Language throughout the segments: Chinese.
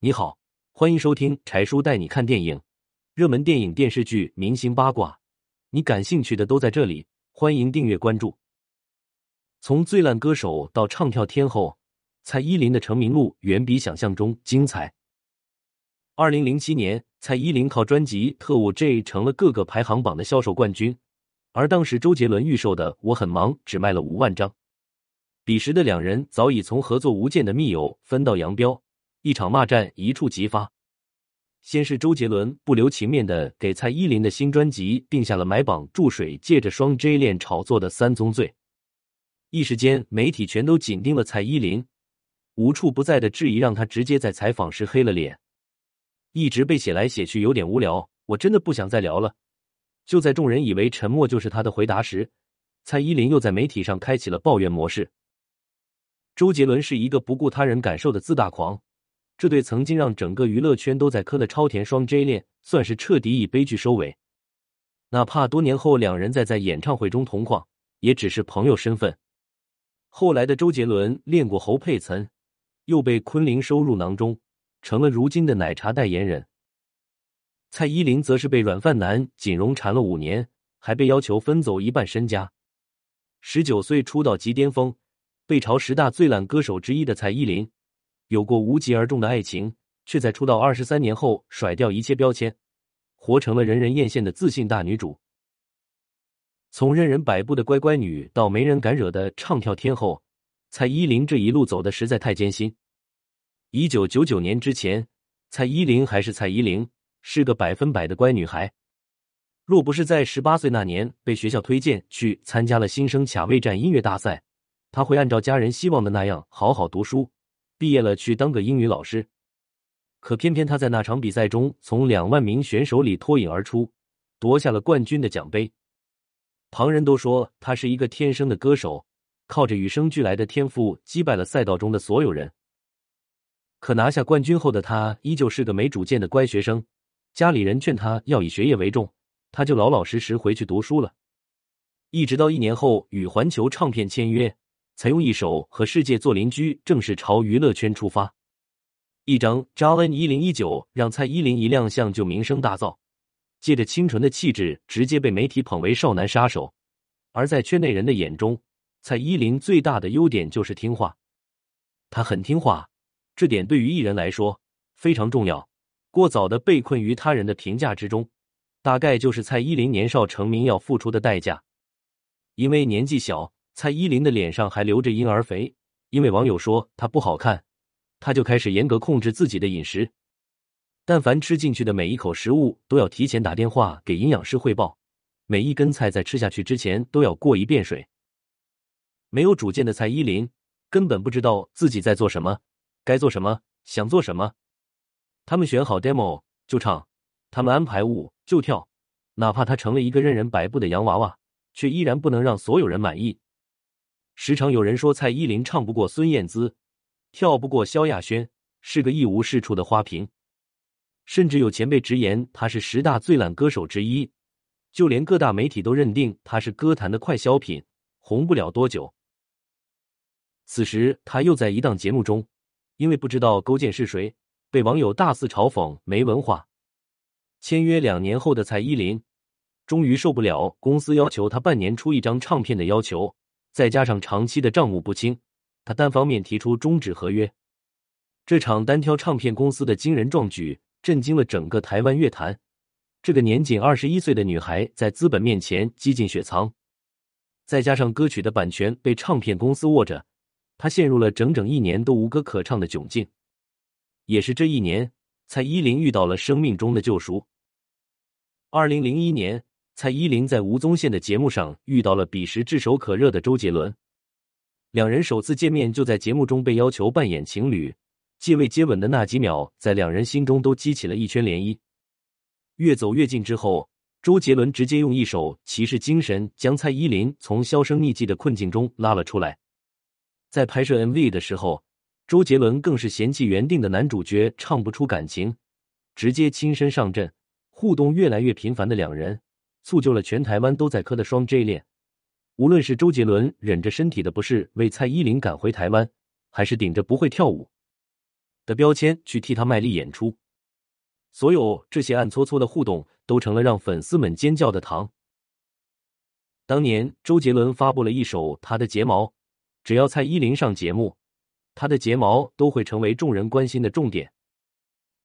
你好，欢迎收听柴叔带你看电影，热门电影、电视剧、明星八卦，你感兴趣的都在这里。欢迎订阅关注。从最烂歌手到唱跳天后，蔡依林的成名路远比想象中精彩。二零零七年，蔡依林靠专辑《特务 J》成了各个排行榜的销售冠军，而当时周杰伦预售的《我很忙》只卖了五万张。彼时的两人早已从合作无间的密友分道扬镳，一场骂战一触即发。先是周杰伦不留情面的给蔡依林的新专辑定下了买榜注水，借着双 J 恋炒作的三宗罪，一时间媒体全都紧盯了蔡依林，无处不在的质疑让他直接在采访时黑了脸，一直被写来写去有点无聊，我真的不想再聊了。就在众人以为沉默就是他的回答时，蔡依林又在媒体上开启了抱怨模式。周杰伦是一个不顾他人感受的自大狂，这对曾经让整个娱乐圈都在磕的超甜双 J 恋，算是彻底以悲剧收尾。哪怕多年后两人再在演唱会中同框，也只是朋友身份。后来的周杰伦恋过侯佩岑，又被昆凌收入囊中，成了如今的奶茶代言人。蔡依林则是被软饭男锦荣缠了五年，还被要求分走一半身家。十九岁出道即巅峰。被嘲十大最烂歌手之一的蔡依林，有过无疾而终的爱情，却在出道二十三年后甩掉一切标签，活成了人人艳羡的自信大女主。从任人摆布的乖乖女到没人敢惹的唱跳天后，蔡依林这一路走的实在太艰辛。一九九九年之前，蔡依林还是蔡依林，是个百分百的乖女孩。若不是在十八岁那年被学校推荐去参加了新生卡位战音乐大赛。她会按照家人希望的那样好好读书，毕业了去当个英语老师。可偏偏他在那场比赛中从两万名选手里脱颖而出，夺下了冠军的奖杯。旁人都说他是一个天生的歌手，靠着与生俱来的天赋击败了赛道中的所有人。可拿下冠军后的他依旧是个没主见的乖学生，家里人劝他要以学业为重，他就老老实实回去读书了。一直到一年后与环球唱片签约。才用一首《和世界做邻居》正式朝娱乐圈出发，一张《Jalen 一零一九》让蔡依林一亮相就名声大噪，借着清纯的气质，直接被媒体捧为少男杀手。而在圈内人的眼中，蔡依林最大的优点就是听话，她很听话，这点对于艺人来说非常重要。过早的被困于他人的评价之中，大概就是蔡依林年少成名要付出的代价，因为年纪小。蔡依林的脸上还留着婴儿肥，因为网友说她不好看，她就开始严格控制自己的饮食。但凡吃进去的每一口食物，都要提前打电话给营养师汇报。每一根菜在吃下去之前都要过一遍水。没有主见的蔡依林根本不知道自己在做什么，该做什么，想做什么。他们选好 demo 就唱，他们安排舞就跳，哪怕她成了一个任人摆布的洋娃娃，却依然不能让所有人满意。时常有人说蔡依林唱不过孙燕姿，跳不过萧亚轩，是个一无是处的花瓶。甚至有前辈直言她是十大最烂歌手之一，就连各大媒体都认定她是歌坛的快消品，红不了多久。此时她又在一档节目中，因为不知道勾践是谁，被网友大肆嘲讽没文化。签约两年后的蔡依林，终于受不了公司要求她半年出一张唱片的要求。再加上长期的账目不清，他单方面提出终止合约。这场单挑唱片公司的惊人壮举，震惊了整个台湾乐坛。这个年仅二十一岁的女孩，在资本面前几近雪藏，再加上歌曲的版权被唱片公司握着，她陷入了整整一年都无歌可唱的窘境。也是这一年，蔡依林遇到了生命中的救赎。二零零一年。蔡依林在吴宗宪的节目上遇到了彼时炙手可热的周杰伦，两人首次见面就在节目中被要求扮演情侣，借位接吻的那几秒，在两人心中都激起了一圈涟漪。越走越近之后，周杰伦直接用一首《骑士精神》将蔡依林从销声匿迹的困境中拉了出来。在拍摄 MV 的时候，周杰伦更是嫌弃原定的男主角唱不出感情，直接亲身上阵，互动越来越频繁的两人。促就了全台湾都在磕的双 J 恋，无论是周杰伦忍着身体的不适为蔡依林赶回台湾，还是顶着不会跳舞，的标签去替他卖力演出。所有这些暗搓搓的互动，都成了让粉丝们尖叫的糖。当年周杰伦发布了一首他的睫毛，只要蔡依林上节目，他的睫毛都会成为众人关心的重点。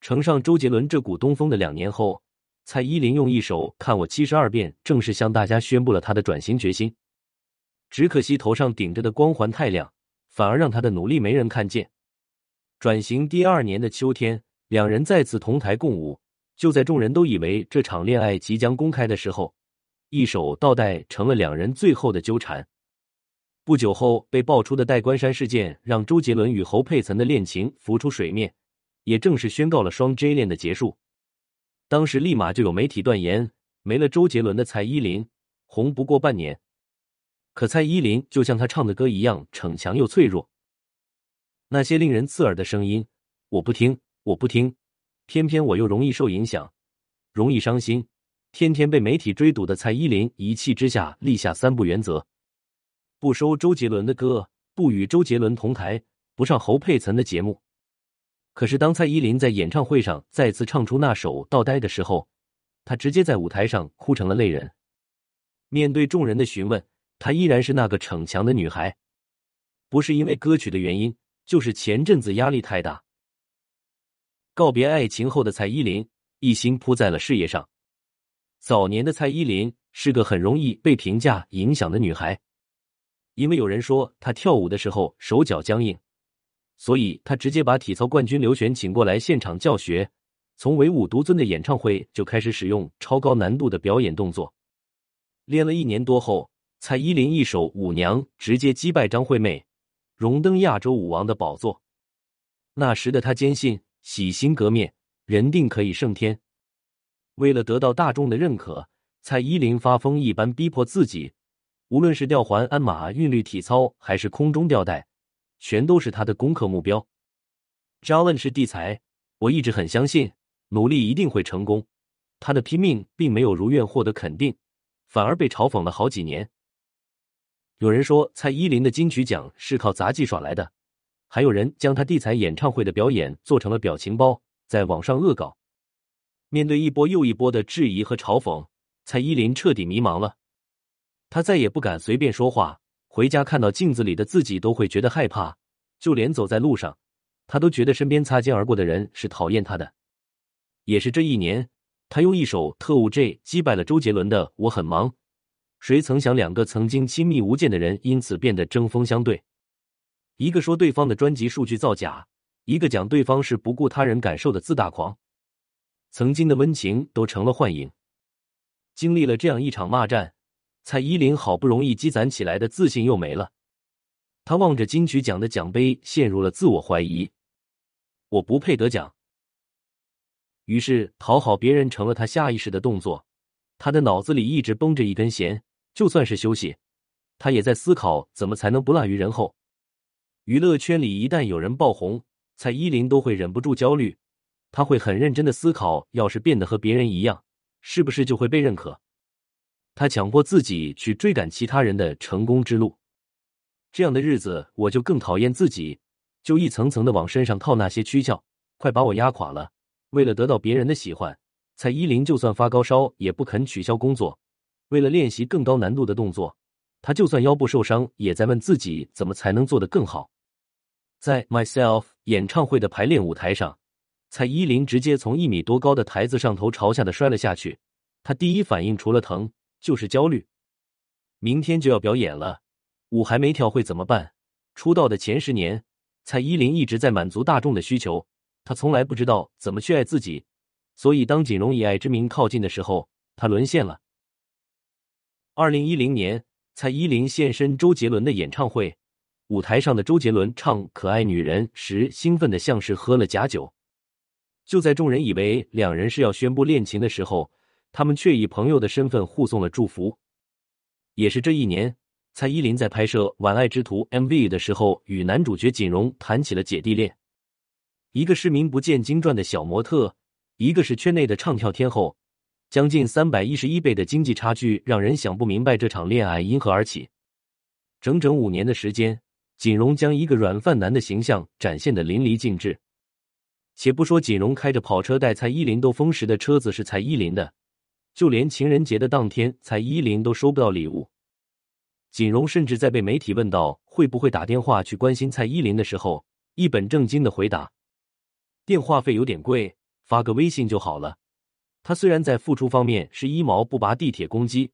乘上周杰伦这股东风的两年后，蔡依林用一首《看我七十二变》正式向大家宣布了她的转型决心。只可惜头上顶着的光环太亮，反而让她的努力没人看见。转型第二年的秋天，两人再次同台共舞，就在众人都以为这场恋爱即将公开的时候。一手倒带成了两人最后的纠缠。不久后被爆出的戴冠山事件，让周杰伦与侯佩岑的恋情浮出水面，也正式宣告了双 J 恋的结束。当时立马就有媒体断言，没了周杰伦的蔡依林红不过半年。可蔡依林就像他唱的歌一样，逞强又脆弱。那些令人刺耳的声音，我不听，我不听，偏偏我又容易受影响，容易伤心。天天被媒体追堵的蔡依林，一气之下立下三不原则：不收周杰伦的歌，不与周杰伦同台，不上侯佩岑的节目。可是，当蔡依林在演唱会上再次唱出那首《倒呆》的时候，她直接在舞台上哭成了泪人。面对众人的询问，她依然是那个逞强的女孩，不是因为歌曲的原因，就是前阵子压力太大。告别爱情后的蔡依林，一心扑在了事业上。早年的蔡依林是个很容易被评价影响的女孩，因为有人说她跳舞的时候手脚僵硬，所以他直接把体操冠军刘璇请过来现场教学。从唯舞独尊的演唱会就开始使用超高难度的表演动作，练了一年多后，蔡依林一首《舞娘》直接击败张惠妹，荣登亚洲舞王的宝座。那时的她坚信洗心革面，人定可以胜天。为了得到大众的认可，蔡依林发疯一般逼迫自己，无论是吊环、鞍马、韵律体操，还是空中吊带，全都是他的攻克目标。Jalen 是地才，我一直很相信，努力一定会成功。他的拼命并没有如愿获得肯定，反而被嘲讽了好几年。有人说蔡依林的金曲奖是靠杂技耍来的，还有人将她地才演唱会的表演做成了表情包，在网上恶搞。面对一波又一波的质疑和嘲讽，蔡依林彻底迷茫了。她再也不敢随便说话，回家看到镜子里的自己都会觉得害怕，就连走在路上，他都觉得身边擦肩而过的人是讨厌他的。也是这一年，他用一首《特务 J》击败了周杰伦的《我很忙》。谁曾想，两个曾经亲密无间的人因此变得针锋相对，一个说对方的专辑数据造假，一个讲对方是不顾他人感受的自大狂。曾经的温情都成了幻影。经历了这样一场骂战，蔡依林好不容易积攒起来的自信又没了。她望着金曲奖的奖杯，陷入了自我怀疑：“我不配得奖。”于是，讨好别人成了她下意识的动作。她的脑子里一直绷着一根弦，就算是休息，她也在思考怎么才能不落于人后。娱乐圈里一旦有人爆红，蔡依林都会忍不住焦虑。他会很认真的思考，要是变得和别人一样，是不是就会被认可？他强迫自己去追赶其他人的成功之路，这样的日子我就更讨厌自己，就一层层的往身上套那些躯壳，快把我压垮了。为了得到别人的喜欢，蔡依林就算发高烧也不肯取消工作。为了练习更高难度的动作，他就算腰部受伤，也在问自己怎么才能做得更好。在 Myself 演唱会的排练舞台上。蔡依林直接从一米多高的台子上头朝下的摔了下去，她第一反应除了疼就是焦虑。明天就要表演了，舞还没跳会怎么办？出道的前十年，蔡依林一直在满足大众的需求，她从来不知道怎么去爱自己，所以当锦荣以爱之名靠近的时候，她沦陷了。二零一零年，蔡依林现身周杰伦的演唱会，舞台上的周杰伦唱《可爱女人》时，兴奋的像是喝了假酒。就在众人以为两人是要宣布恋情的时候，他们却以朋友的身份互送了祝福。也是这一年，蔡依林在拍摄《晚爱之徒》MV 的时候，与男主角锦荣谈起了姐弟恋。一个是名不见经传的小模特，一个是圈内的唱跳天后，将近三百一十一倍的经济差距，让人想不明白这场恋爱因何而起。整整五年的时间，锦荣将一个软饭男的形象展现的淋漓尽致。且不说锦荣开着跑车带蔡依林兜风时的车子是蔡依林的，就连情人节的当天，蔡依林都收不到礼物。锦荣甚至在被媒体问到会不会打电话去关心蔡依林的时候，一本正经的回答：“电话费有点贵，发个微信就好了。”他虽然在付出方面是一毛不拔地铁公鸡，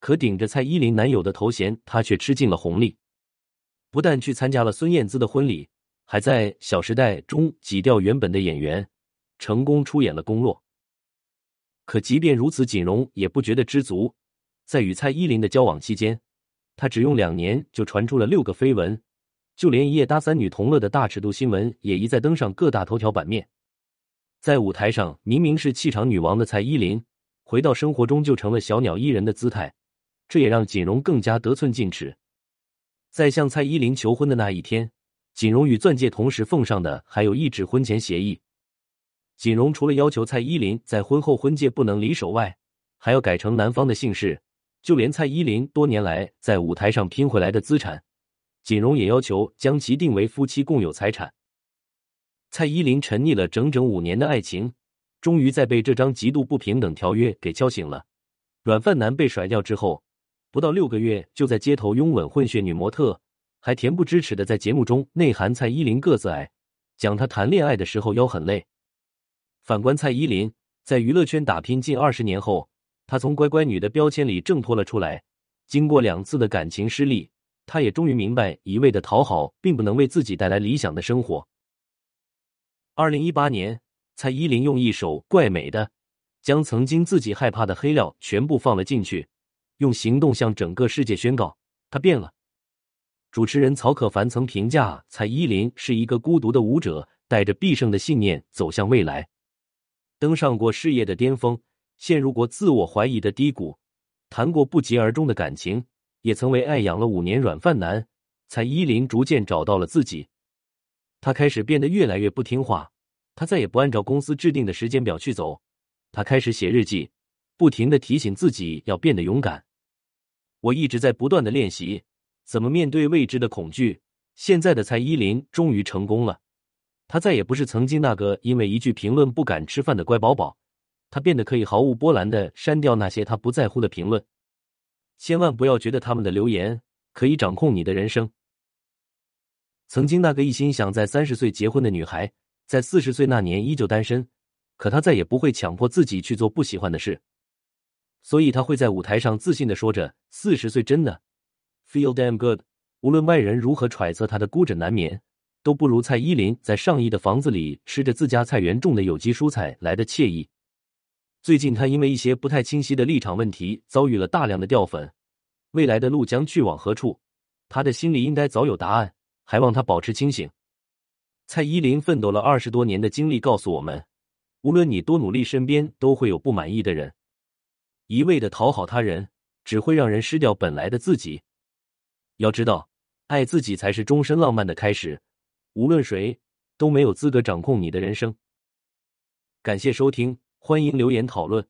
可顶着蔡依林男友的头衔，他却吃尽了红利。不但去参加了孙燕姿的婚礼，还在《小时代》中挤掉原本的演员，成功出演了宫洛。可即便如此，锦荣也不觉得知足，在与蔡依林的交往期间。他只用两年就传出了六个绯闻，就连一夜搭三女同乐的大尺度新闻也一再登上各大头条版面。在舞台上明明是气场女王的蔡依林，回到生活中就成了小鸟依人的姿态，这也让锦荣更加得寸进尺。在向蔡依林求婚的那一天，锦荣与钻戒同时奉上的还有一纸婚前协议。锦荣除了要求蔡依林在婚后婚戒不能离手外，还要改成男方的姓氏。就连蔡依林多年来在舞台上拼回来的资产，锦荣也要求将其定为夫妻共有财产。蔡依林沉溺了整整五年的爱情，终于在被这张极度不平等条约给敲醒了。软饭男被甩掉之后，不到六个月就在街头拥吻混血女模特，还恬不知耻的在节目中内涵蔡依林个子矮，讲她谈恋爱的时候腰很累。反观蔡依林，在娱乐圈打拼近二十年后。她从乖乖女的标签里挣脱了出来，经过两次的感情失利，她也终于明白，一味的讨好并不能为自己带来理想的生活。二零一八年，蔡依林用一首《怪美的》将曾经自己害怕的黑料全部放了进去，用行动向整个世界宣告她变了。主持人曹可凡曾评价蔡依林是一个孤独的舞者，带着必胜的信念走向未来，登上过事业的巅峰。陷入过自我怀疑的低谷，谈过不疾而终的感情，也曾为爱养了五年软饭男。蔡依林逐渐找到了自己，他开始变得越来越不听话，他再也不按照公司制定的时间表去走，他开始写日记，不停的提醒自己要变得勇敢。我一直在不断的练习怎么面对未知的恐惧。现在的蔡依林终于成功了，他再也不是曾经那个因为一句评论不敢吃饭的乖宝宝。他变得可以毫无波澜的删掉那些他不在乎的评论，千万不要觉得他们的留言可以掌控你的人生。曾经那个一心想在三十岁结婚的女孩，在四十岁那年依旧单身，可她再也不会强迫自己去做不喜欢的事，所以她会在舞台上自信的说着：“四十岁真的 feel damn good。”无论外人如何揣测她的孤枕难眠，都不如蔡依林在上亿的房子里吃着自家菜园种的有机蔬菜来的惬意。最近，他因为一些不太清晰的立场问题，遭遇了大量的掉粉。未来的路将去往何处？他的心里应该早有答案，还望他保持清醒。蔡依林奋斗了二十多年的经历告诉我们：无论你多努力，身边都会有不满意的人。一味的讨好他人，只会让人失掉本来的自己。要知道，爱自己才是终身浪漫的开始。无论谁都没有资格掌控你的人生。感谢收听。欢迎留言讨论。